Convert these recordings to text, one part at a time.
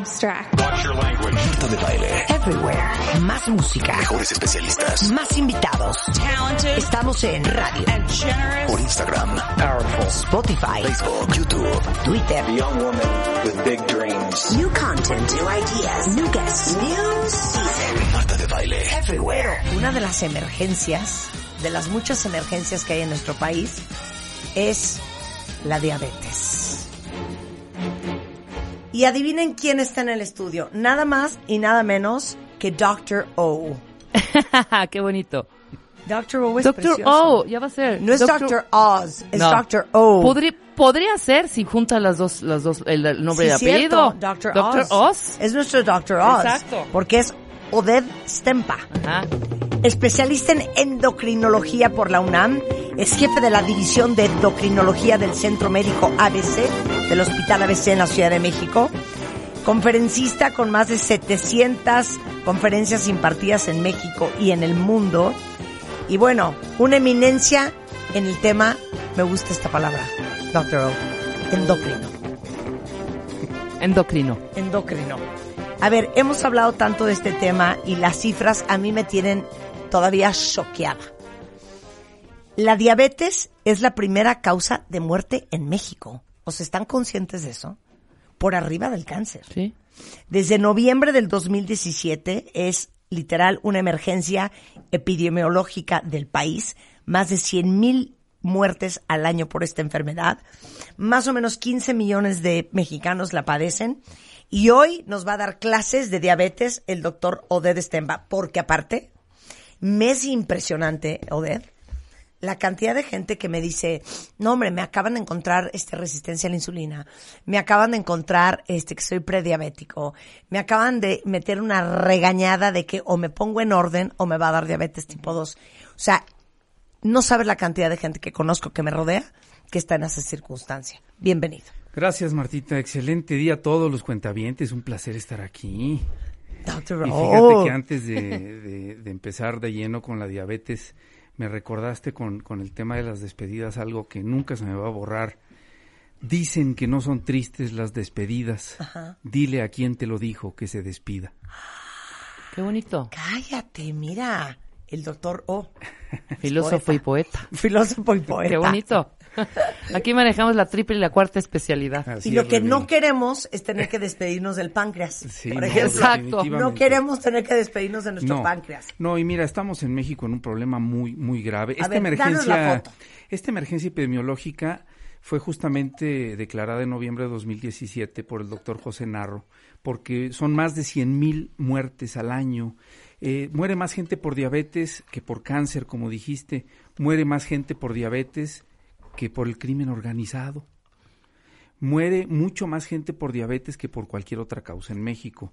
abstract. Marta de baile. Everywhere. Más música. Mejores especialistas. Más invitados. Estamos en radio, Por Instagram, Powerful. Spotify, Facebook, YouTube. Twitter. Young woman with big dreams. New content, new ideas, new guests, new season. Marta de baile. Everywhere. Una de las emergencias, de las muchas emergencias que hay en nuestro país, es la diabetes. Y adivinen quién está en el estudio. Nada más y nada menos que Dr. O. Qué bonito. Dr. O es Doctor precioso. O, ya va a ser. No es Dr. Oz, es No. Dr. O. Podría, podría ser si junta las dos, las dos, el, el nombre Sí, y apellido. Dr. Doctor Oz. Oz. Es nuestro Dr. Oz. Exacto. Porque es Oded Stempa. Ajá. Especialista en endocrinología por la UNAM, es jefe de la división de endocrinología del Centro Médico ABC del Hospital ABC en la Ciudad de México. Conferencista con más de 700 conferencias impartidas en México y en el mundo. Y bueno, una eminencia en el tema, me gusta esta palabra. O, endocrino. Endocrino. Endocrino. A ver, hemos hablado tanto de este tema y las cifras a mí me tienen todavía choqueada. La diabetes es la primera causa de muerte en México. ¿O se están conscientes de eso? Por arriba del cáncer. Sí. Desde noviembre del 2017 es literal una emergencia epidemiológica del país. Más de 100 mil muertes al año por esta enfermedad. Más o menos 15 millones de mexicanos la padecen. Y hoy nos va a dar clases de diabetes el doctor Oded Stemba. Porque aparte, me es impresionante, Oded, la cantidad de gente que me dice, no hombre, me acaban de encontrar este resistencia a la insulina, me acaban de encontrar este que soy prediabético, me acaban de meter una regañada de que o me pongo en orden o me va a dar diabetes tipo 2. O sea, no sabes la cantidad de gente que conozco que me rodea que está en esa circunstancia. Bienvenido. Gracias, Martita. Excelente día a todos los cuentavientes. Un placer estar aquí. Doctor, Y fíjate oh. que antes de, de- de empezar de lleno con la diabetes, me recordaste con, con el tema de las despedidas algo que nunca se me va a borrar. Dicen que no son tristes las despedidas. Dile a quien te lo dijo que se despida. Qué bonito. Cállate, mira, el doctor O. Filósofo y poeta. Filósofo y poeta. Qué bonito. Aquí manejamos la triple y la cuarta especialidad. Así Y lo es, que no queremos es tener que despedirnos del páncreas. Sí, por no, ejemplo. Exacto. No queremos tener que despedirnos de nuestro no, páncreas. No, y mira, estamos en México en un problema muy, muy grave. A esta ver, danos la emergencia, foto. esta emergencia epidemiológica fue justamente declarada en noviembre de 2017 por el doctor José Narro, porque son más de 100 mil muertes al año. Eh, muere más gente por diabetes que por cáncer, como dijiste. Muere más gente por diabetes que por el crimen organizado. Muere mucho más gente por diabetes que por cualquier otra causa en México.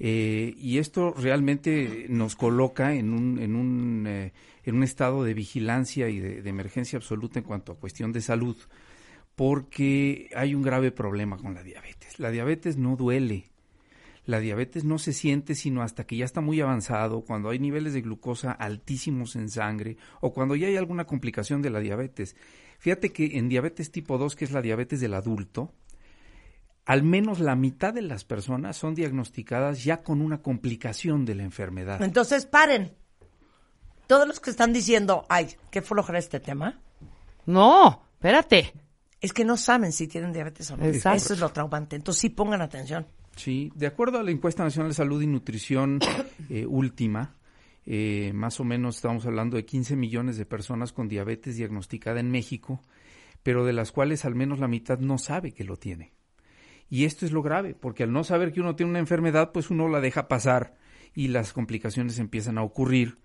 Eh, y esto realmente nos coloca en un, en un, eh, en un estado de vigilancia y de, de emergencia absoluta en cuanto a cuestión de salud, porque hay un grave problema con la diabetes. La diabetes no duele. La diabetes no se siente sino hasta que ya está muy avanzado, cuando hay niveles de glucosa altísimos en sangre o cuando ya hay alguna complicación de la diabetes. Fíjate que en diabetes tipo 2, que es la diabetes del adulto, al menos la mitad de las personas son diagnosticadas ya con una complicación de la enfermedad. Entonces, paren. Todos los que están diciendo, ay, qué flojera este tema, No, espérate. es que no saben si tienen diabetes o no. Exacto. Eso es lo traumante. Entonces, sí pongan atención. Sí, de acuerdo a la encuesta nacional de salud y nutrición eh, última, eh, más o menos estamos hablando de 15 millones de personas con diabetes diagnosticada en México, pero de las cuales al menos la mitad no sabe que lo tiene. Y esto es lo grave, porque al no saber que uno tiene una enfermedad, pues uno la deja pasar y las complicaciones empiezan a ocurrir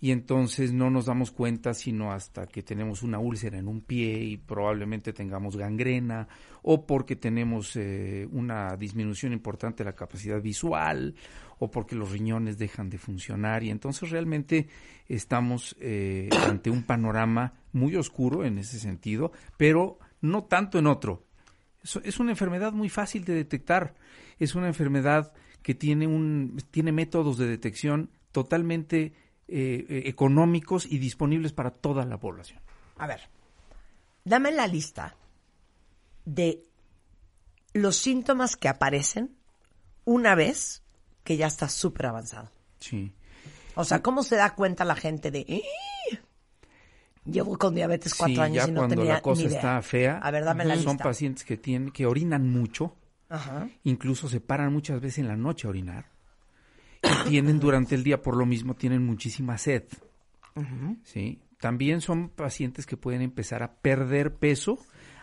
y entonces no nos damos cuenta sino hasta que tenemos una úlcera en un pie y probablemente tengamos gangrena o porque tenemos eh, una disminución importante de la capacidad visual o porque los riñones dejan de funcionar y entonces realmente estamos eh, ante un panorama muy oscuro en ese sentido, pero no tanto en otro. Es, una enfermedad muy fácil de detectar, es una enfermedad que tiene, un, tiene métodos de detección totalmente eh, eh, económicos y disponibles para toda la población. A ver, dame la lista de los síntomas que aparecen una vez que ya está súper avanzado. Sí. O sea, ¿cómo se da cuenta la gente de... "Ih, Llevo con diabetes cuatro Sí, años ya y no cuando tenía la cosa ni idea"? está fea, A ver, dame la son lista. pacientes que tienen que orinan mucho, Ajá. incluso se paran muchas veces en la noche a orinar tienen durante el día por lo mismo tienen muchísima sed. ¿sí? También son pacientes que pueden empezar a perder peso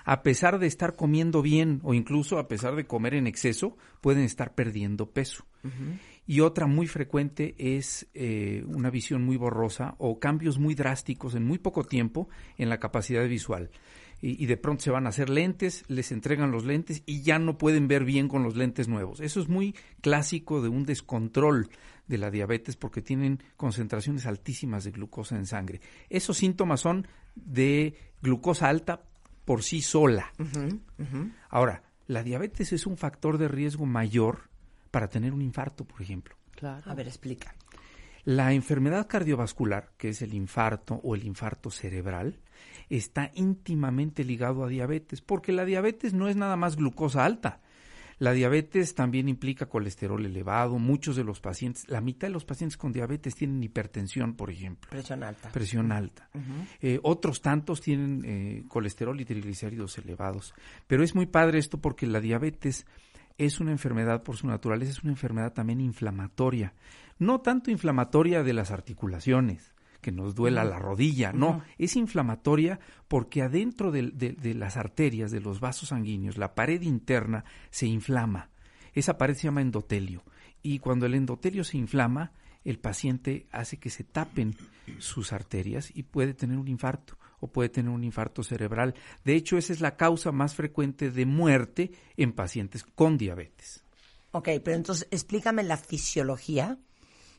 a pesar de estar comiendo bien o incluso a pesar de comer en exceso, pueden estar perdiendo peso. Y otra muy frecuente es eh, una visión muy borrosa o cambios muy drásticos en muy poco tiempo en la capacidad visual. Y, y de pronto se van a hacer lentes, les entregan los lentes y ya no pueden ver bien con los lentes nuevos. Eso es muy clásico de un descontrol de la diabetes porque tienen concentraciones altísimas de glucosa en sangre. Esos síntomas son de glucosa alta por sí sola. Ahora, la diabetes es un factor de riesgo mayor para tener un infarto, por ejemplo. Claro. A ver, explica. La enfermedad cardiovascular, que es el infarto o el infarto cerebral, está íntimamente ligado a diabetes, porque la diabetes no es nada más glucosa alta. La diabetes también implica colesterol elevado. Muchos de los pacientes, la mitad de los pacientes con diabetes tienen hipertensión, por ejemplo Presión alta. presión alta. Eh, otros tantos tienen eh, colesterol y triglicéridos elevados. Pero es muy padre esto porque la diabetes es una enfermedad por su naturaleza, es una enfermedad también inflamatoria. No tanto inflamatoria de las articulaciones, que nos duela la rodilla, no, es inflamatoria porque adentro de, de- de las arterias, de los vasos sanguíneos, la pared interna se inflama. Esa pared se llama endotelio. Y cuando el endotelio se inflama, el paciente hace que se tapen sus arterias y puede tener un infarto o puede tener un infarto cerebral. De hecho, esa es la causa más frecuente de muerte en pacientes con diabetes. Ok, pero entonces explícame la fisiología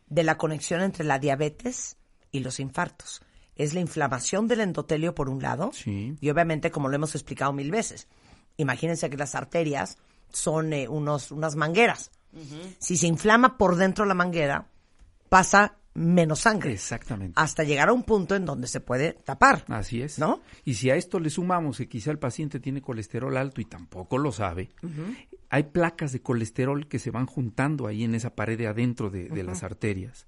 de la conexión entre la diabetes y los infartos. Es la inflamación del endotelio por un lado Sí. y obviamente como lo hemos explicado mil veces. Imagínense que las arterias son eh, unos, unas mangueras. Si se inflama por dentro la manguera, pasa menos sangre. Exactamente. Hasta llegar a un punto en donde se puede tapar. Así es. ¿No? Y si a esto le sumamos que quizá el paciente tiene colesterol alto y tampoco lo sabe, hay placas de colesterol que se van juntando ahí en esa pared de adentro de, de las arterias.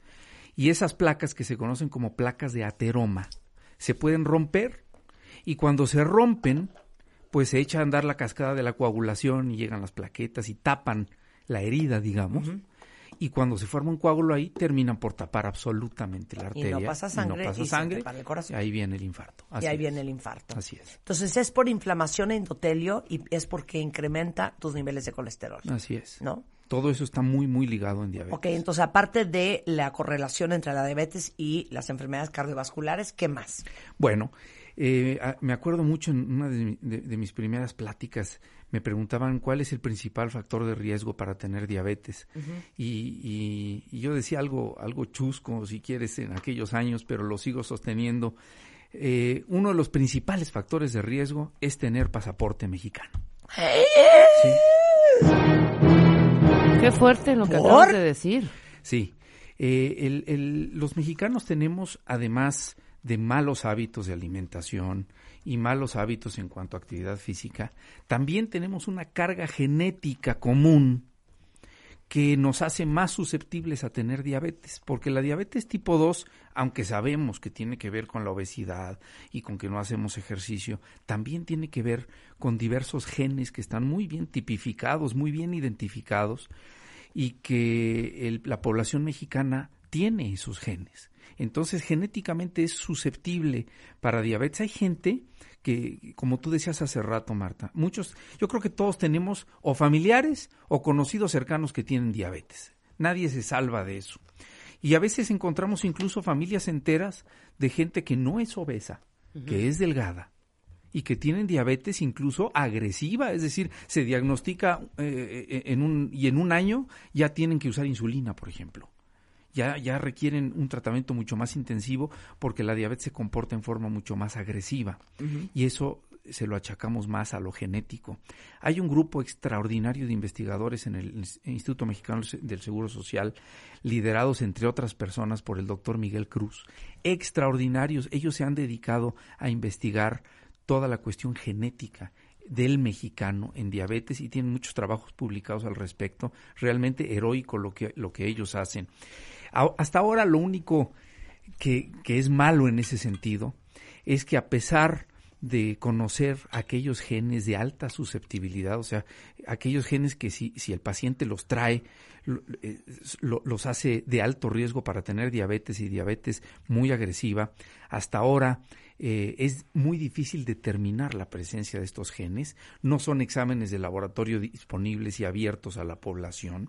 Y esas placas que se conocen como placas de ateroma se pueden romper y cuando se rompen, pues se echa a andar la cascada de la coagulación y llegan las plaquetas y tapan la herida, digamos. Y cuando se forma un coágulo ahí, terminan por tapar absolutamente la Y no arteria. pasa sangre pasa y se sangre, te para el corazón. y ahí viene el infarto. y Así ahí es. viene el infarto. Así es. Entonces es por inflamación endotelio y es porque incrementa tus niveles de colesterol. Así es. ¿No? Todo eso está muy, muy ligado en diabetes. Ok, entonces aparte de la correlación entre la diabetes y las enfermedades cardiovasculares, ¿qué más? Bueno, eh, me acuerdo mucho en una de, mi- de- de mis primeras pláticas, me preguntaban cuál es el principal factor de riesgo para tener diabetes. y, y- y yo decía algo, algo chusco, si quieres, en aquellos años, pero lo sigo sosteniendo. Eh, uno de los principales factores de riesgo es tener pasaporte mexicano. Sí. Qué fuerte lo que ¿Por? acabas de decir. Sí, Eh, el- el- los mexicanos tenemos, además de malos hábitos de alimentación y malos hábitos en cuanto a actividad física, también tenemos una carga genética común que nos hace más susceptibles a tener diabetes, porque la diabetes tipo 2, aunque sabemos que tiene que ver con la obesidad y con que no hacemos ejercicio, también tiene que ver con diversos genes que están muy bien tipificados, muy bien identificados y que la población mexicana tiene esos genes. Entonces, genéticamente es susceptible para diabetes. Hay gente que, como tú decías hace rato, Marta, muchos, yo creo que todos tenemos o familiares o conocidos cercanos que tienen diabetes. Nadie se salva de eso. Y a veces encontramos incluso familias enteras de gente que no es obesa, que es delgada y que tienen diabetes incluso agresiva, es decir, se diagnostica eh, eh, en un, y en un año ya tienen que usar insulina, por ejemplo. Ya, ya requieren un tratamiento mucho más intensivo porque la diabetes se comporta en forma mucho más agresiva. Y eso se lo achacamos más a lo genético. Hay un grupo extraordinario de investigadores en el Instituto Mexicano del Seguro Social, liderados entre otras personas por el doctor Miguel Cruz. Extraordinarios. Ellos se han dedicado a investigar toda la cuestión genética del mexicano en diabetes y tienen muchos trabajos publicados al respecto. Realmente heroico lo que, lo que ellos hacen. Hasta ahora lo único que, que es malo en ese sentido es que a pesar de conocer aquellos genes de alta susceptibilidad, o sea, aquellos genes que si, si el paciente los trae, eh, lo- los hace de alto riesgo para tener diabetes y diabetes muy agresiva, hasta ahora eh, es muy difícil determinar la presencia de estos genes, no son exámenes de laboratorio disponibles y abiertos a la población,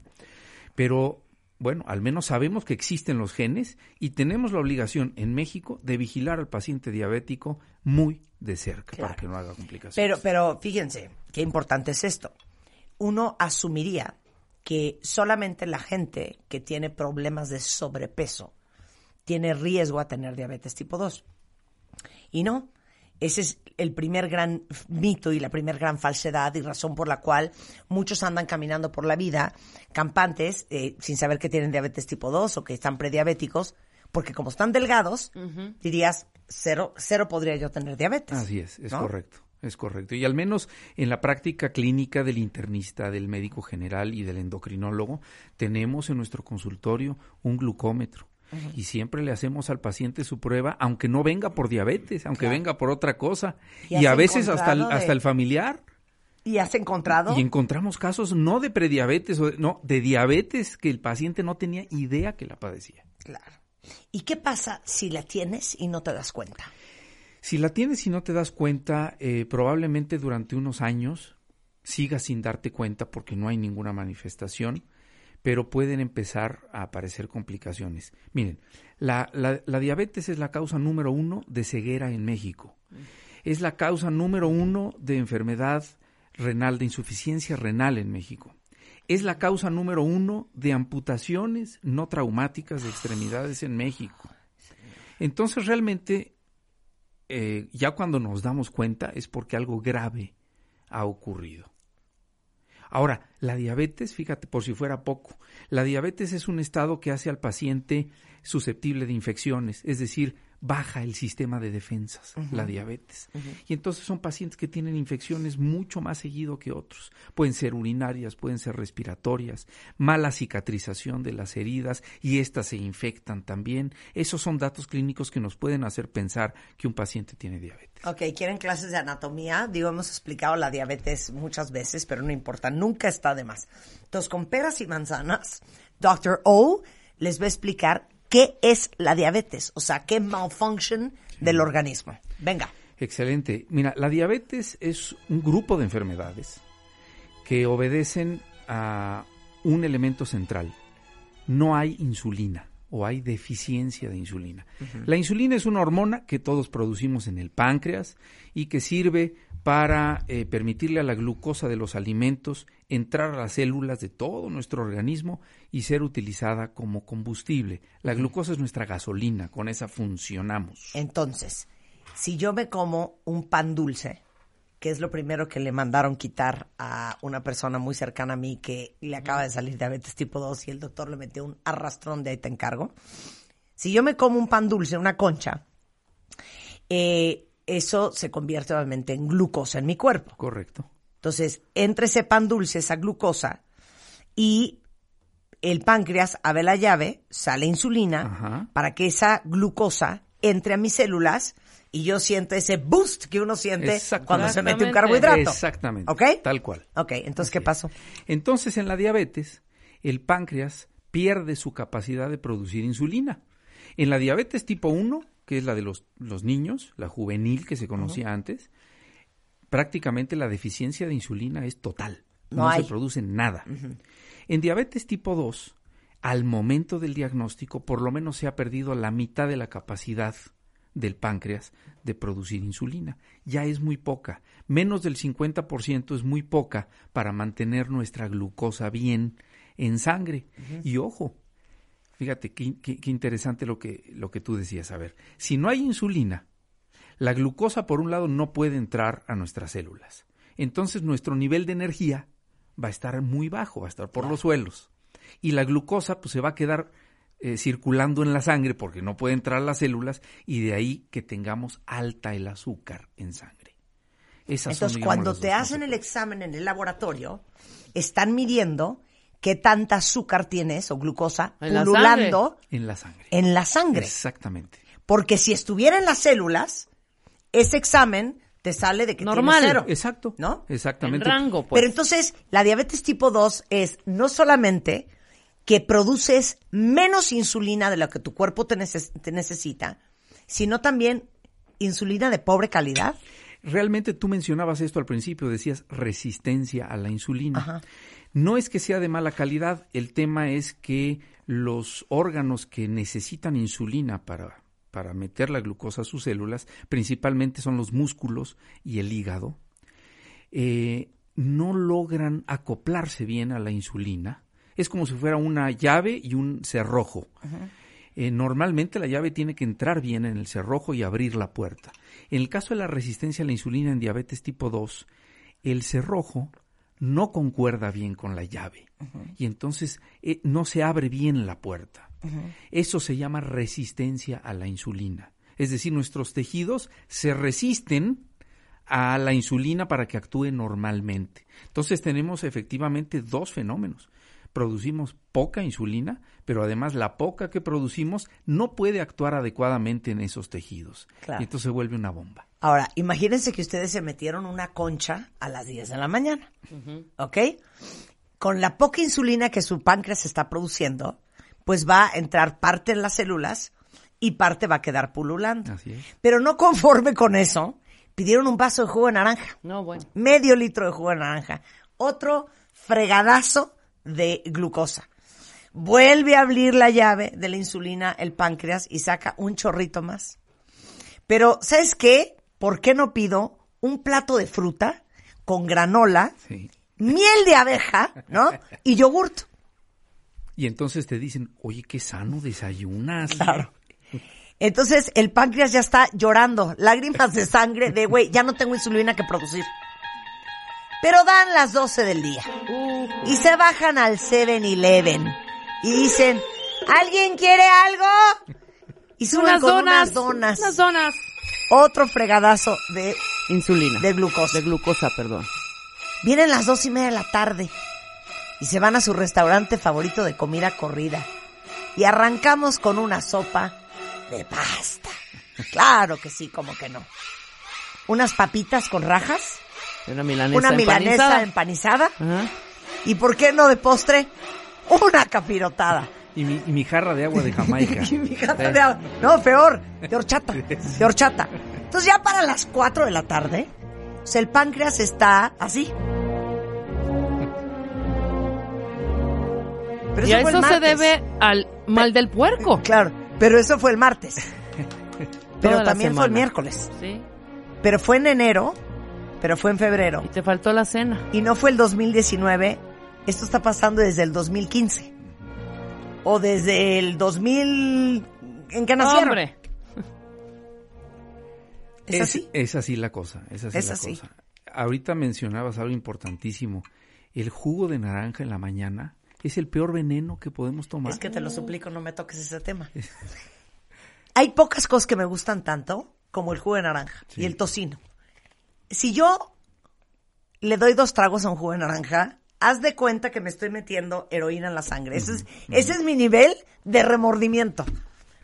pero bueno, al menos sabemos que existen los genes y tenemos la obligación en México de vigilar al paciente diabético muy de cerca para que no haga complicaciones. Pero, pero fíjense, qué importante es esto. Uno asumiría que solamente la gente que tiene problemas de sobrepeso tiene riesgo a tener diabetes tipo 2. Y no, ese es el primer gran mito y la primer gran falsedad y razón por la cual muchos andan caminando por la vida campantes eh, sin saber que tienen diabetes tipo 2 o que están prediabéticos, porque como están delgados, dirías, cero, cero podría yo tener diabetes. Así es, es ¿no? correcto, es correcto. Y al menos en la práctica clínica del internista, del médico general y del endocrinólogo, tenemos en nuestro consultorio un glucómetro. Y siempre le hacemos al paciente su prueba, aunque no venga por diabetes, aunque Claro. venga por otra cosa. ¿Y Y, a veces hasta el, de- hasta el familiar. ¿Y has encontrado? Y encontramos casos no de prediabetes, o de- no, de diabetes que el paciente no tenía idea que la padecía. Claro. ¿Y qué pasa si la tienes y no te das cuenta? Si la tienes y no te das cuenta, eh, probablemente durante unos años sigas sin darte cuenta porque no hay ninguna manifestación, pero pueden empezar a aparecer complicaciones. Miren, la, diabetes es la causa número uno de ceguera en México. Es la causa número uno de enfermedad renal, de insuficiencia renal en México. Es la causa número uno de amputaciones no traumáticas de extremidades en México. Entonces realmente eh, ya cuando nos damos cuenta es porque algo grave ha ocurrido. Ahora, la diabetes, fíjate, por si fuera poco, la diabetes es un estado que hace al paciente susceptible de infecciones, es decir, baja el sistema de defensas, la diabetes. Y entonces son pacientes que tienen infecciones mucho más seguido que otros. Pueden ser urinarias, pueden ser respiratorias, mala cicatrización de las heridas y éstas se infectan también. Esos son datos clínicos que nos pueden hacer pensar que un paciente tiene diabetes. Ok, ¿quieren clases de anatomía? Digo, hemos explicado la diabetes muchas veces, pero no importa, nunca está de más. Entonces, con peras y manzanas, Dr. O les va a explicar qué es la diabetes, o sea, qué malfunction del organismo. Venga. Excelente. Mira, la diabetes es un grupo de enfermedades que obedecen a un elemento central. No hay insulina o hay deficiencia de insulina. La insulina es una hormona que todos producimos en el páncreas y que sirve para eh, permitirle a la glucosa de los alimentos entrar a las células de todo nuestro organismo y ser utilizada como combustible. La glucosa es nuestra gasolina, con esa funcionamos. Entonces, si yo me como un pan dulce, que es lo primero que le mandaron quitar a una persona muy cercana a mí que le acaba de salir diabetes tipo 2 y el doctor le metió un arrastrón de ahí te encargo. Si yo me como un pan dulce, una concha, eh, eso se convierte obviamente en glucosa en mi cuerpo. Correcto. Entonces, entre ese pan dulce, esa glucosa, y el páncreas abre la llave, sale insulina, Ajá. para que esa glucosa entre a mis células y yo siento ese boost que uno siente cuando se mete un carbohidrato. Exactamente. ¿Ok? Tal cual. Ok, entonces, ¿qué pasó? Entonces, en la diabetes, el páncreas pierde su capacidad de producir insulina. En la diabetes tipo 1, que es la de los, los niños, la juvenil que se conocía antes, prácticamente la deficiencia de insulina es total. No se produce nada. En diabetes tipo 2, al momento del diagnóstico por lo menos se ha perdido la mitad de la capacidad del páncreas de producir insulina. Ya es muy poca. Menos del 50% es muy poca para mantener nuestra glucosa bien en sangre. Y ojo, fíjate qué, qué- qué interesante lo que, lo que tú decías. A ver, si no hay insulina, la glucosa por un lado no puede entrar a nuestras células. Entonces nuestro nivel de energía va a estar muy bajo, va a estar por los suelos. Y la glucosa pues se va a quedar eh, circulando en la sangre porque no puede entrar a las células y de ahí que tengamos alta el azúcar en sangre. Esas son, Entonces, digamos, cuando te hacen el examen en el laboratorio, están midiendo qué tanta azúcar tienes o glucosa En la pululando En la sangre. en la sangre. Exactamente. Porque si estuviera en las células, ese examen te sale de que Normal. tienes cero. Exacto. ¿No? En Exactamente. rango, pues. Pero entonces, la diabetes tipo 2 es no solamente que produces menos insulina de lo que tu cuerpo te, neces- te necesita, sino también insulina de pobre calidad. Realmente tú mencionabas esto al principio, decías resistencia a la insulina. Ajá. No es que sea de mala calidad, el tema es que los órganos que necesitan insulina para, para meter la glucosa a sus células, principalmente son los músculos y el hígado, eh, no logran acoplarse bien a la insulina. Es como si fuera una llave y un cerrojo. Eh, normalmente la llave tiene que entrar bien en el cerrojo y abrir la puerta. En el caso de la resistencia a la insulina en diabetes tipo 2, el cerrojo no concuerda bien con la llave y entonces eh, no se abre bien la puerta. Eso se llama resistencia a la insulina. Es decir, nuestros tejidos se resisten a la insulina para que actúe normalmente. Entonces tenemos efectivamente dos fenómenos. Producimos poca insulina, pero además la poca que producimos no puede actuar adecuadamente en esos tejidos. Claro. Y entonces se vuelve una bomba. Ahora, imagínense que ustedes se metieron una concha a las 10 de la mañana, ¿ok? Con la poca insulina que su páncreas está produciendo, pues va a entrar parte en las células y parte va a quedar pululando. Así es. Pero no conforme con eso, pidieron un vaso de jugo de naranja, No, bueno. medio litro de jugo de naranja, otro fregadazo de glucosa. Vuelve a abrir la llave de la insulina el páncreas y saca un chorrito más. Pero, ¿sabes qué? ¿Por qué no pido un plato de fruta con granola, Sí. miel de abeja, ¿no? Y yogurt. Y entonces te dicen, oye, qué sano desayunas. Claro. Entonces el páncreas ya está llorando, lágrimas de sangre de, güey, ya no tengo insulina que producir. Pero dan las 12 del día y se bajan al 7-Eleven y dicen, ¿alguien quiere algo? Y suben Unas con donas. unas donas. Unas donas. Otro fregadazo de Insulina. De glucosa. De glucosa, perdón. Vienen las dos y media de la tarde y se van a su restaurante favorito de comida corrida. Y arrancamos con una sopa de pasta. Claro que sí, como que no. Unas papitas con rajas, Una milanesa una milanesa empanizada. y, ¿por qué no de postre? Una capirotada. Y mi, y mi jarra de agua de Jamaica. Y mi gata de agua- No, peor, de horchata, de horchata. Entonces ya para las 4 de la tarde, o sea, el páncreas está así. Pero Y a el eso se debe al mal del puerco. Claro, pero eso fue el martes. Pero también fue el miércoles. Sí. Pero fue en enero, pero fue en febrero. Y te faltó la cena. Y no fue el 2019, esto está pasando desde el 2015. O desde el 2000... ¿En qué nacieron? Hombre. ¿Es así? Es así la cosa, es así Es la así. cosa. Ahorita mencionabas algo importantísimo. El jugo de naranja en la mañana es el peor veneno que podemos tomar. Es que te lo suplico, no me toques ese tema. Hay pocas cosas que me gustan tanto como el jugo de naranja y el tocino. Si yo le doy dos tragos a un jugo de naranja, haz de cuenta que me estoy metiendo heroína en la sangre. Ese es, ese es mi nivel de remordimiento.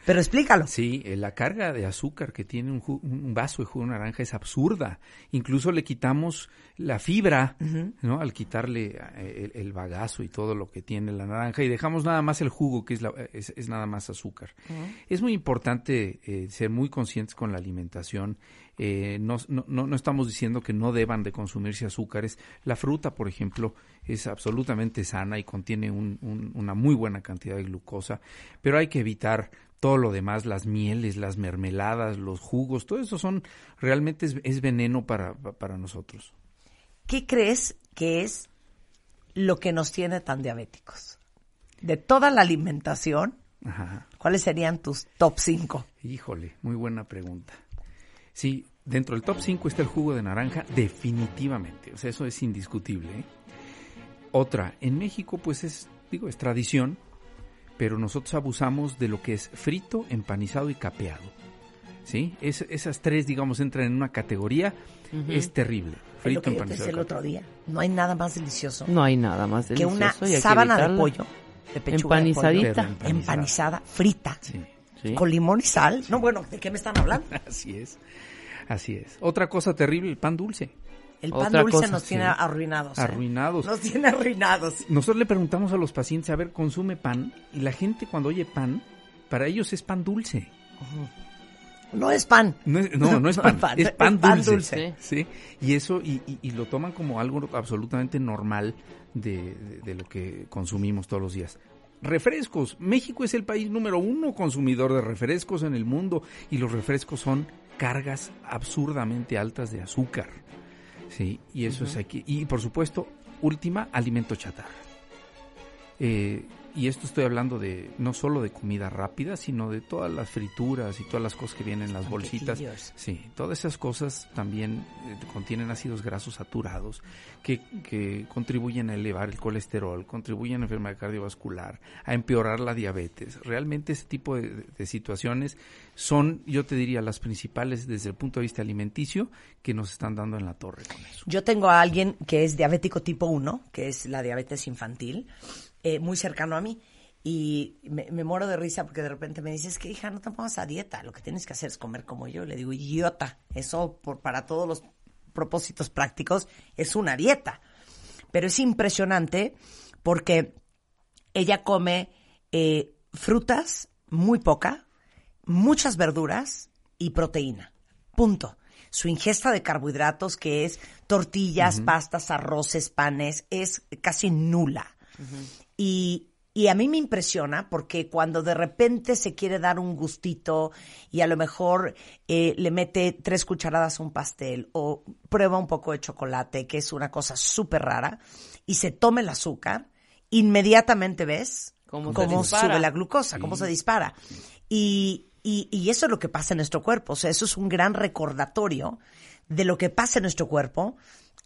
Pero explícalo. Sí, eh, la carga de azúcar que tiene un, ju- un vaso de jugo de naranja es absurda. Incluso le quitamos la fibra, ¿no? Al quitarle eh, el, el bagazo y todo lo que tiene la naranja y dejamos nada más el jugo, que es, la- es, es nada más azúcar. Es muy importante eh, ser muy conscientes con la alimentación. Eh, no, no, no- no estamos diciendo que no deban de consumirse azúcares. La fruta, por ejemplo, es absolutamente sana y contiene un- un- una muy buena cantidad de glucosa, pero hay que evitar todo lo demás, las mieles, las mermeladas, los jugos, todo eso son realmente es, es veneno para, para nosotros. ¿Qué crees que es lo que nos tiene tan diabéticos? De toda la alimentación, Ajá. ¿cuáles serían tus top 5? Híjole, muy buena pregunta. Sí, dentro del top 5 está el jugo de naranja, definitivamente. O sea, eso es indiscutible. ¿eh? Otra, en México, pues es, digo, es tradición, pero nosotros abusamos de lo que es frito, empanizado y capeado. ¿Sí? Es- esas tres, digamos, entran en una categoría, es terrible. Es lo Frito, yo te empanizado el otro día. No hay nada más delicioso No hay nada más que delicioso. una y hay que sábana de pollo, de pechuga de pollo, Empanizadita. Empanizada. empanizada, frita, Sí. Sí. con limón y sal. No, bueno, ¿de qué me están hablando? Así es. Así es. Otra cosa terrible, el pan dulce. El pan Otra dulce cosa, nos sí. tiene arruinados. ¿eh? Arruinados. Nos tiene arruinados. Nosotros le preguntamos a los pacientes, a ver, consume pan, y la gente cuando oye pan, para ellos es pan dulce. No es pan. No, es, no, no es pan, es pan es pan dulce. dulce. Sí. Y eso, y, y- y lo toman como algo absolutamente normal de, de- de lo que consumimos todos los días. Refrescos. México es el país número uno consumidor de refrescos en el mundo y los refrescos son cargas absurdamente altas de azúcar. Sí, y eso es aquí. Y por supuesto, última, alimento chatarra. Eh, y esto estoy hablando de no solo de comida rápida, sino de todas las frituras y todas las cosas que vienen en las bolsitas. Sí, todas esas cosas también eh, contienen ácidos grasos saturados que, que contribuyen a elevar el colesterol, contribuyen a enfermedad cardiovascular, a empeorar la diabetes. Realmente ese tipo de, de situaciones son, yo te diría, las principales desde el punto de vista alimenticio que nos están dando en la torre con eso. Yo tengo a alguien que es diabético tipo 1, que es la diabetes infantil, eh, muy cercano a mí. Y me, me muero de risa porque de repente me dices que hija, no te pongas a dieta, lo que tienes que hacer es comer como yo. Le digo, idiota, eso por, para todos los propósitos prácticos es una dieta. Pero es impresionante porque ella come eh, frutas, muy poca, muchas verduras y proteína. Punto. Su ingesta de carbohidratos, que es tortillas, pastas, arroces, panes, es casi nula. Y, y a mí me impresiona porque cuando de repente se quiere dar un gustito y a lo mejor eh, le mete tres cucharadas a un pastel o prueba un poco de chocolate, que es una cosa súper rara, y se toma el azúcar, inmediatamente ves Cómo se cómo sube la glucosa, cómo se dispara. Y, y, y eso es lo que pasa en nuestro cuerpo. O sea, eso es un gran recordatorio de lo que pasa en nuestro cuerpo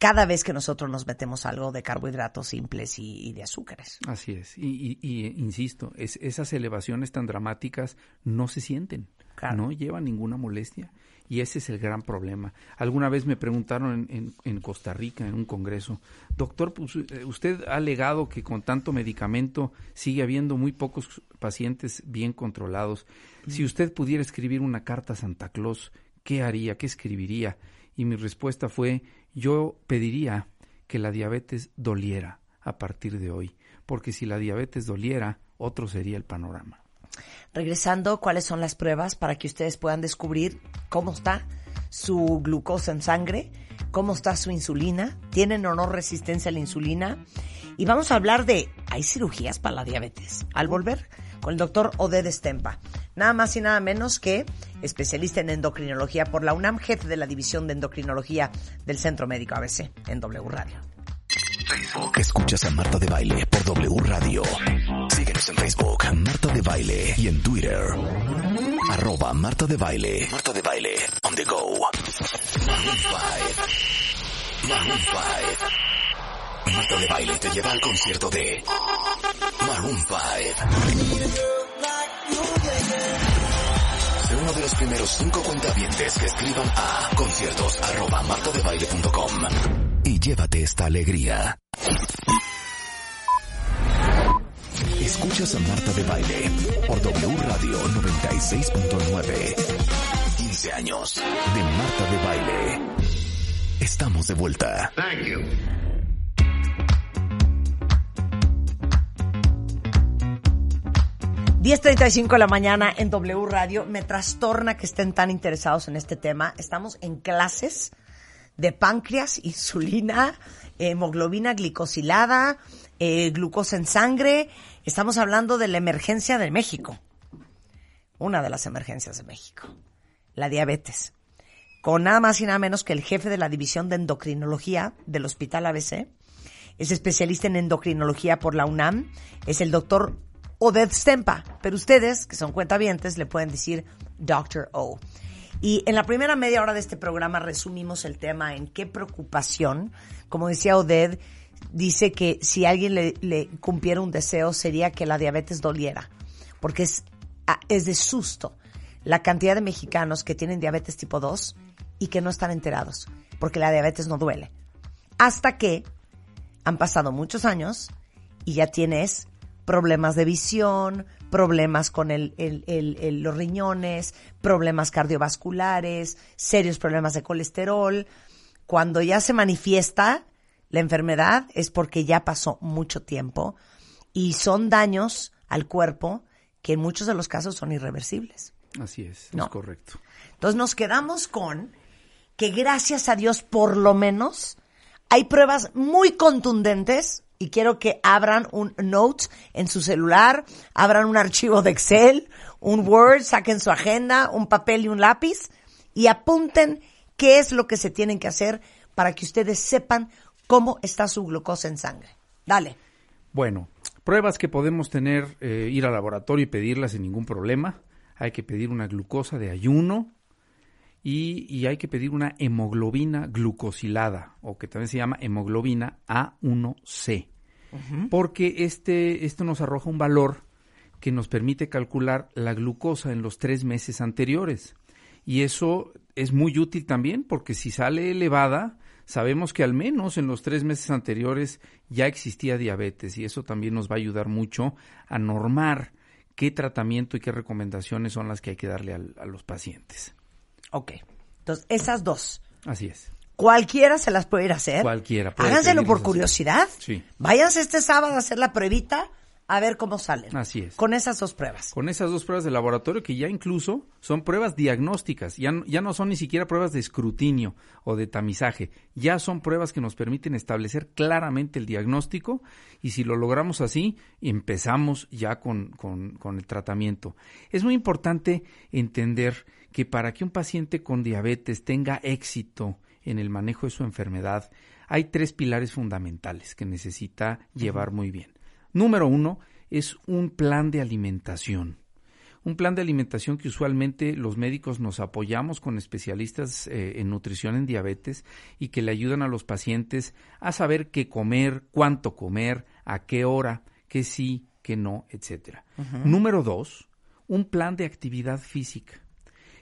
cada vez que nosotros nos metemos algo de carbohidratos simples y, y de azúcares. Así es. Y, y- y, insisto, es- esas elevaciones tan dramáticas no se sienten. Claro. No llevan ninguna molestia. Y ese es el gran problema. Alguna vez me preguntaron en, en- en Costa Rica, en un congreso, doctor, pues, eh, usted ha alegado que con tanto medicamento sigue habiendo muy pocos pacientes bien controlados. Si usted pudiera escribir una carta a Santa Claus, ¿qué haría? ¿Qué escribiría? Y mi respuesta fue, yo pediría que la diabetes doliera a partir de hoy, porque si la diabetes doliera, otro sería el panorama. Regresando, ¿cuáles son las pruebas para que ustedes puedan descubrir cómo está su glucosa en sangre, cómo está su insulina, tienen o no resistencia a la insulina? Y vamos a hablar de, ¿hay cirugías para la diabetes? Al volver, con el doctor Oded Stempa. Nada más y nada menos que especialista en endocrinología por la UNAM, jefe de la División de Endocrinología del Centro Médico ABC en W Radio. Facebook. Escuchas a Marta de Baile por W Radio. Síguenos en Facebook, Marta de Baile. Y en Twitter, arroba Marta de Baile. Marta de Baile, on the go. Maroon 5. Maroon 5. Marta de Baile te lleva al concierto de Maroon 5. Sé uno de los primeros cinco cuentavientes que escriban a conciertos arroba martadebaile.com y llévate esta alegría. Escuchas a Marta de Baile por W Radio 96.9. 15 años de Marta de Baile. Estamos de vuelta. Thank you. 10.35 de la mañana en W Radio. Me trastorna que estén tan interesados en este tema. Estamos en clases de páncreas, insulina, hemoglobina glicosilada, eh, glucosa en sangre. Estamos hablando de la emergencia de México. Una de las emergencias de México. La diabetes. Con nada más y nada menos que el jefe de la división de endocrinología del Hospital ABC. Es especialista en endocrinología por la UNAM. Es el doctor Oded Stempa. Pero ustedes, que son cuentavientes, le pueden decir Dr. O. Y en la primera media hora de este programa resumimos el tema en qué preocupación, como decía Oded, dice que si alguien le, le cumpliera un deseo sería que la diabetes doliera, porque es, ah, es de susto la cantidad de mexicanos que tienen diabetes tipo 2 y que no están enterados, porque la diabetes no duele. Hasta que han pasado muchos años y ya tienes problemas de visión, problemas con el, el- el- el- los riñones, problemas cardiovasculares, serios problemas de colesterol. Cuando ya se manifiesta la enfermedad es porque ya pasó mucho tiempo y son daños al cuerpo que en muchos de los casos son irreversibles. Así es, No. es correcto. Entonces nos quedamos con que gracias a Dios por lo menos hay pruebas muy contundentes y quiero que abran un note en su celular, abran un archivo de Excel, un Word, saquen su agenda, un papel y un lápiz y apunten qué es lo que se tienen que hacer para que ustedes sepan cómo está su glucosa en sangre. Dale. Bueno, pruebas que podemos tener, eh, ir al laboratorio y pedirlas sin ningún problema. Hay que pedir una glucosa de ayuno y, y hay que pedir una hemoglobina glucosilada, o que también se llama hemoglobina A1C. Porque este, esto nos arroja un valor que nos permite calcular la glucosa en los tres meses anteriores. Y eso es muy útil también porque si sale elevada, sabemos que al menos en los tres meses anteriores ya existía diabetes y eso también nos va a ayudar mucho a normar qué tratamiento y qué recomendaciones son las que hay que darle al- a los pacientes. Ok. Entonces, esas dos. Así es. Cualquiera se las puede ir a hacer. Cualquiera puede Háganselo por curiosidad. Sí. Váyanse este sábado a hacer la pruebita a ver cómo salen. Así es. Con esas dos pruebas. Con esas dos pruebas de laboratorio que ya incluso son pruebas diagnósticas, ya, no- ya no son ni siquiera pruebas de escrutinio o de tamizaje, ya son pruebas que nos permiten establecer claramente el diagnóstico y si lo logramos así, empezamos ya con, con- con el tratamiento. Es muy importante entender que para que un paciente con diabetes tenga éxito en el manejo de su enfermedad, hay tres pilares fundamentales que necesita llevar muy bien. Número uno es un plan de alimentación. Un plan de alimentación que usualmente los médicos nos apoyamos con especialistas eh, en nutrición en diabetes y que le ayudan a los pacientes a saber qué comer, cuánto comer, a qué hora, qué sí, qué no, etcétera. Número dos, un plan de actividad física.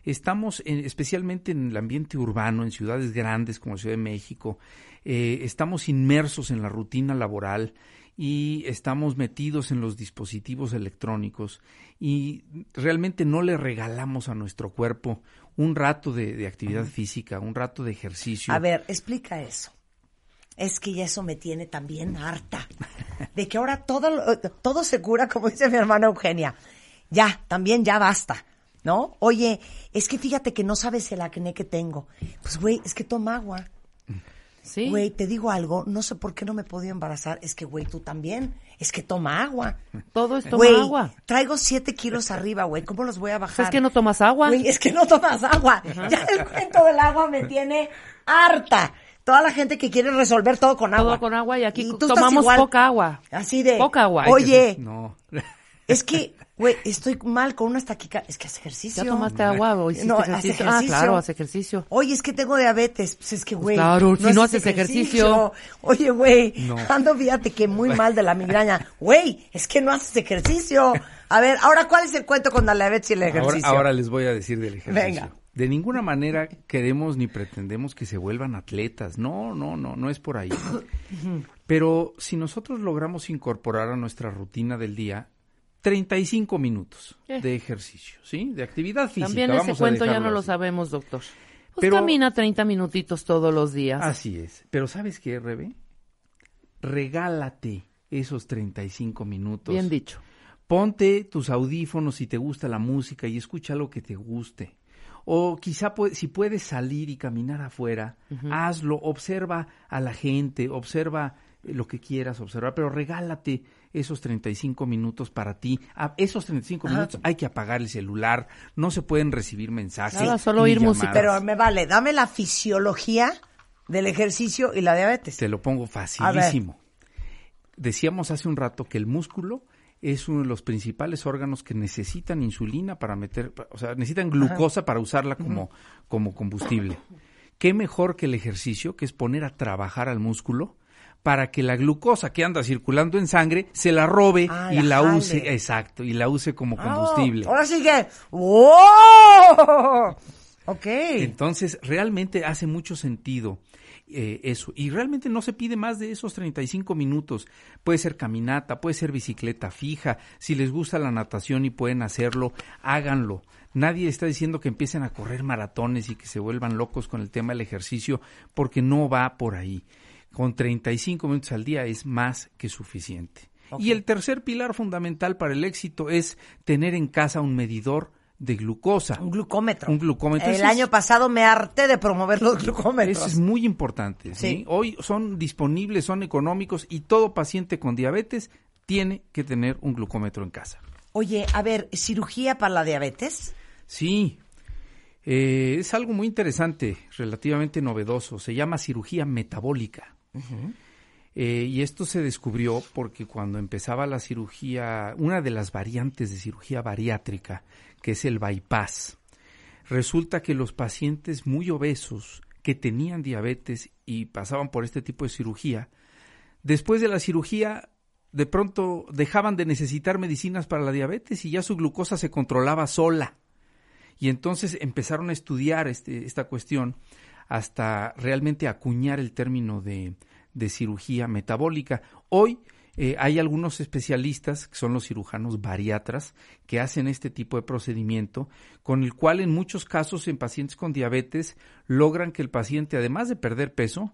Estamos en- especialmente en el ambiente urbano, en ciudades grandes como la Ciudad de México, eh, estamos inmersos en la rutina laboral y estamos metidos en los dispositivos electrónicos y realmente no le regalamos a nuestro cuerpo un rato de, de actividad física, un rato de ejercicio. A ver, explica eso. Es que ya eso me tiene también harta. De que ahora todo, todo se cura, como dice mi hermana Eugenia. Ya, también ya basta. ¿No? Oye, es que fíjate que no sabes el acné que tengo. Pues, güey, es que toma agua. Sí. Güey, te digo algo, no sé por qué no me he podido embarazar. Es que, güey, tú también. Es que toma agua. Todo es tomar Güey, agua. traigo siete kilos arriba, güey. ¿Cómo los voy a bajar? Es que no tomas agua. Güey, es que no tomas agua. Ya el cuento del agua me tiene harta. Toda la gente que quiere resolver todo con agua. Todo con agua y aquí tomamos igual. poca agua. Así de. Poca agua. Oye, No. Es que, güey, estoy mal con unas taquicas. Es que hace ejercicio. ¿Ya tomaste agua o hiciste No, hace ejercicio? ejercicio. Ah, claro, hace ejercicio. Oye, es que tengo diabetes. Pues es que, güey. claro, si no haces ejercicio. Oye, güey, No. ando, fíjate que muy mal de la migraña. Güey, es que no haces ejercicio. A ver, ahora, ¿cuál es el cuento con la diabetes y el Ahora, ejercicio? ahora les voy a decir del ejercicio. Venga. De ninguna manera queremos ni pretendemos que se vuelvan atletas. No, no, no, no es por ahí. Pero si nosotros logramos incorporar a nuestra rutina del día 35 minutos Eh. de ejercicio, ¿sí? De actividad física. También ese vamos cuento ya no lo sabemos, doctor. Pues Pero- camina 30 minutitos todos los días. Así es. Pero ¿sabes qué, Rebe? Regálate esos 35 minutos. Bien dicho. Ponte tus audífonos si te gusta la música y escucha lo que te guste. O quizá si puedes salir y caminar afuera, hazlo, observa a la gente, observa lo que quieras observar, pero regálate esos 35 minutos para ti. A esos 35 minutos hay que apagar el celular, no se pueden recibir mensajes. Nada, solo oír música. Pero me vale, dame la fisiología del ejercicio y la diabetes. Te lo pongo facilísimo. Decíamos hace un rato que el músculo es uno de los principales órganos que necesitan insulina para meter, o sea, necesitan glucosa para usarla como, como combustible. ¿Qué mejor que el ejercicio, que es poner a trabajar al músculo para que la glucosa que anda circulando en sangre se la robe Ah, y la use, exacto, y la use como Ah, combustible. ahora sí que. ¡Wow! Ok. Entonces, realmente hace mucho sentido eh, eso. Y realmente no se pide más de esos 35 minutos. Puede ser caminata, puede ser bicicleta fija. Si les gusta la natación y pueden hacerlo, háganlo. Nadie está diciendo que empiecen a correr maratones y que se vuelvan locos con el tema del ejercicio, porque no va por ahí. Con 35 minutos al día es más que suficiente. Y el tercer pilar fundamental para el éxito es tener en casa un medidor de glucosa. Un glucómetro. Un glucómetro. El es- año pasado me harté de promover los glucómetros. Eso es muy importante. ¿sí? Sí. Hoy son disponibles, son económicos y todo paciente con diabetes tiene que tener un glucómetro en casa. Oye, a ver, cirugía para la diabetes. Sí, eh, es algo muy interesante, relativamente novedoso. Se llama cirugía metabólica. Eh, y esto se descubrió porque cuando empezaba la cirugía, una de las variantes de cirugía bariátrica, que es el bypass, resulta que los pacientes muy obesos que tenían diabetes y pasaban por este tipo de cirugía, después de la cirugía de pronto dejaban de necesitar medicinas para la diabetes y ya su glucosa se controlaba sola. Y entonces empezaron a estudiar este, esta cuestión hasta realmente acuñar el término de, de cirugía metabólica. Hoy eh, hay algunos especialistas, que son los cirujanos bariatras, que hacen este tipo de procedimiento, con el cual en muchos casos en pacientes con diabetes logran que el paciente, además de perder peso,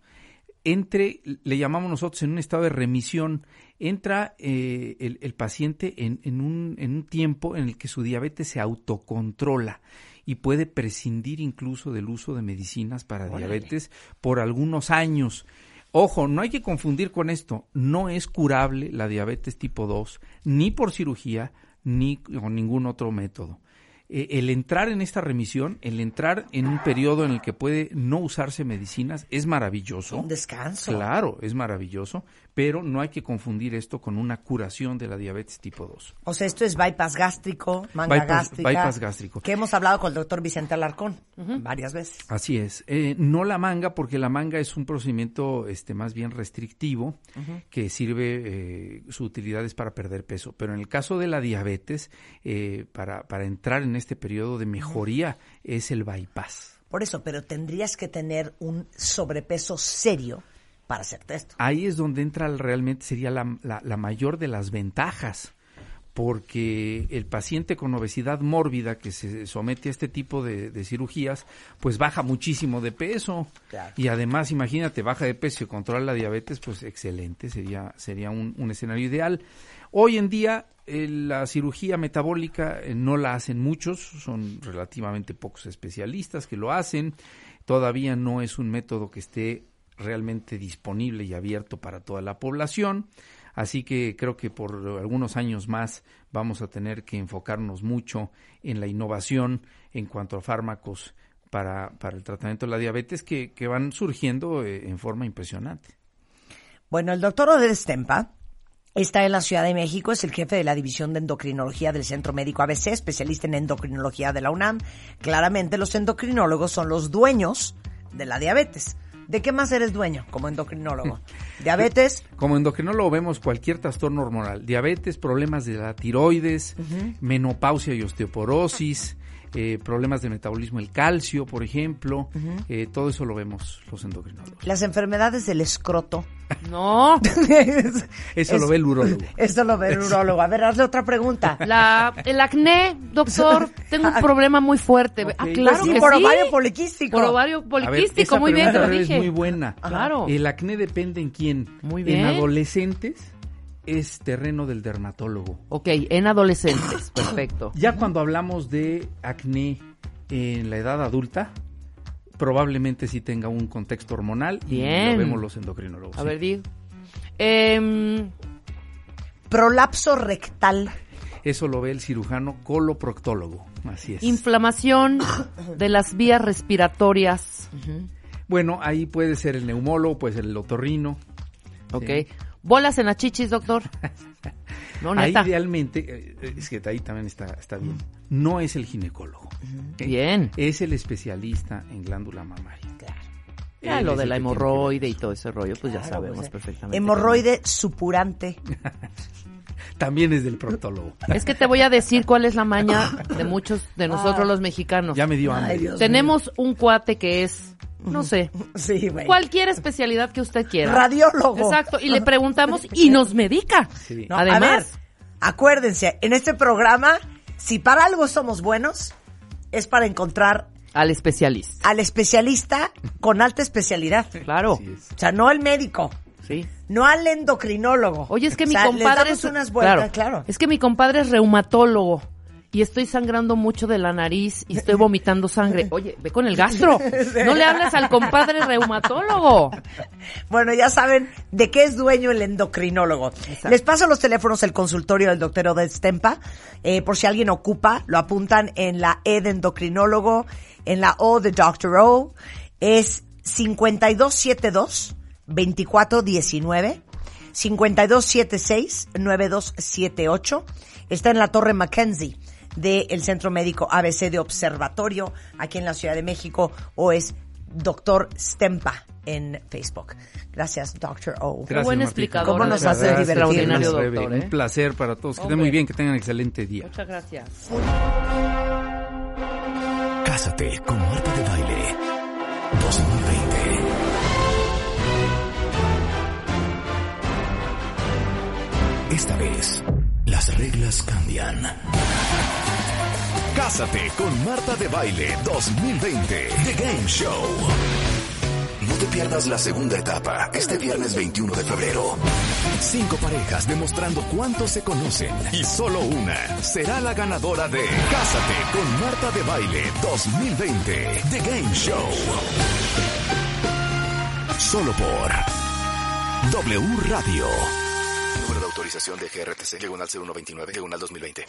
entre, le llamamos nosotros en un estado de remisión, entra eh, el, el paciente en, en, un, en un tiempo en el que su diabetes se autocontrola y puede prescindir incluso del uso de medicinas para diabetes por algunos años. Ojo, no hay que confundir con esto, no es curable la diabetes tipo 2 ni por cirugía ni con ningún otro método. Eh, el entrar en esta remisión, el entrar en un periodo en el que puede no usarse medicinas es maravilloso. Un descanso. Claro, es maravilloso, pero no hay que confundir esto con una curación de la diabetes tipo 2. O sea, esto es bypass gástrico, manga Bypass- gástrica. bypass gástrico. Que hemos hablado con el doctor Vicente Alarcón varias veces. Así es. Eh, no la manga, porque la manga es un procedimiento este, más bien restrictivo, que sirve, eh, su utilidad es para perder peso. Pero en el caso de la diabetes, eh, para, para entrar en este periodo de mejoría, es el bypass. Por eso, pero tendrías que tener un sobrepeso serio para hacerte esto. Ahí es donde entra realmente, sería la, la- la mayor de las ventajas, porque el paciente con obesidad mórbida que se somete a este tipo de, de cirugías, pues baja muchísimo de peso. Claro. Y además, imagínate, baja de peso y controla la diabetes, pues excelente, sería, sería un, un escenario ideal. Hoy en día, eh, la cirugía metabólica eh, no la hacen muchos, son relativamente pocos especialistas que lo hacen. Todavía no es un método que esté realmente disponible y abierto para toda la población. Así que creo que por algunos años más vamos a tener que enfocarnos mucho en la innovación en cuanto a fármacos para, para el tratamiento de la diabetes que, que van surgiendo eh, en forma impresionante. Bueno, el doctor Oded Stempa está en la Ciudad de México, es el jefe de la División de Endocrinología del Centro Médico ABC, especialista en endocrinología de la UNAM. Claramente los endocrinólogos son los dueños de la diabetes. ¿De qué más eres dueño como endocrinólogo? Diabetes, Como endocrinólogo vemos cualquier trastorno hormonal, diabetes, problemas de la tiroides, menopausia y osteoporosis, eh, problemas de metabolismo, el calcio, por ejemplo, eh, todo eso lo vemos los endocrinólogos. las enfermedades del escroto. No, Eso lo ve el urólogo. Eso lo ve el urólogo. A ver, hazle otra pregunta. la, el acné, doctor, tengo un problema muy fuerte. Ah, Ok. claro Pues sí, que por sí. ovario poliquístico. Por ovario ver, poliquístico, esa muy bien, te pregunta lo es dije. muy buena. Claro. El acné depende en quién. Muy En bien. adolescentes es terreno del dermatólogo. Ok, en adolescentes, perfecto. Ya cuando hablamos de acné en la edad adulta, probablemente sí tenga un contexto hormonal y Bien. lo vemos los endocrinólogos. A sí. ver, digo. Em, Prolapso rectal. Eso lo ve el cirujano coloproctólogo, así es. inflamación de las vías respiratorias. bueno, ahí puede ser el neumólogo, puede ser el otorrino. Ok. Sí. Bolas en las chichis, doctor. No, Ahí neta. idealmente, eh, es que ahí también está, está bien, no es el ginecólogo. ¿ok? Bien. Es el especialista en glándula mamaria. Ya Él lo de la hemorroide y todo ese rollo, pues ya Claro, sabemos pues, perfectamente. Hemorroide supurante. También es del proctólogo. Es que te voy a decir cuál es la maña de muchos de nosotros los mexicanos. Ya me dio hambre. Tenemos un cuate que es, no sé, Sí, güey. cualquier especialidad que usted quiera. Radiólogo. Exacto, y le preguntamos y nos medica. Sí. No, a Además, ver, acuérdense, en este programa, si para algo somos buenos, es para encontrar al especialista. al especialista con alta especialidad. Claro, es. O sea, no al médico, sí. no al endocrinólogo. Oye, es que O mi sea, les compadre damos es unas vueltas, claro. Es que mi compadre es reumatólogo y estoy sangrando mucho de la nariz y estoy vomitando sangre. Oye, ve con el gastro. No le hables al compadre reumatólogo. Bueno, ya saben de qué es dueño el endocrinólogo. Les paso los teléfonos del consultorio del doctor Oded Stempa. Eh, por si alguien ocupa, lo apuntan en la E de endocrinólogo, en la O de Dr. O. Es 5272 2419 5276 9278. Está en la Torre Mackenzie del Centro Médico ABC de Observatorio aquí en la Ciudad de México o es Doctor Stempa en Facebook. Gracias, Doctor O. Gracias, buen explicador. ¿Cómo nos hace gracias. Extraordinario Rebe. doctor, ¿eh? Un placer para todos. Que estén muy bien, que tengan un excelente día. Muchas gracias. Cásate con Marta de Baile 2020. Esta vez, las reglas cambian. Cásate con Marta de Baile 2020. The Game Show. No te pierdas la segunda etapa, este viernes 21 de febrero. Cinco parejas demostrando cuánto se conocen y solo una será la ganadora de Cásate con Marta de Baile 2020. The Game Show. Solo por W Radio. Número de autorización de GRTC, diagonal 0129, diagonal 2020.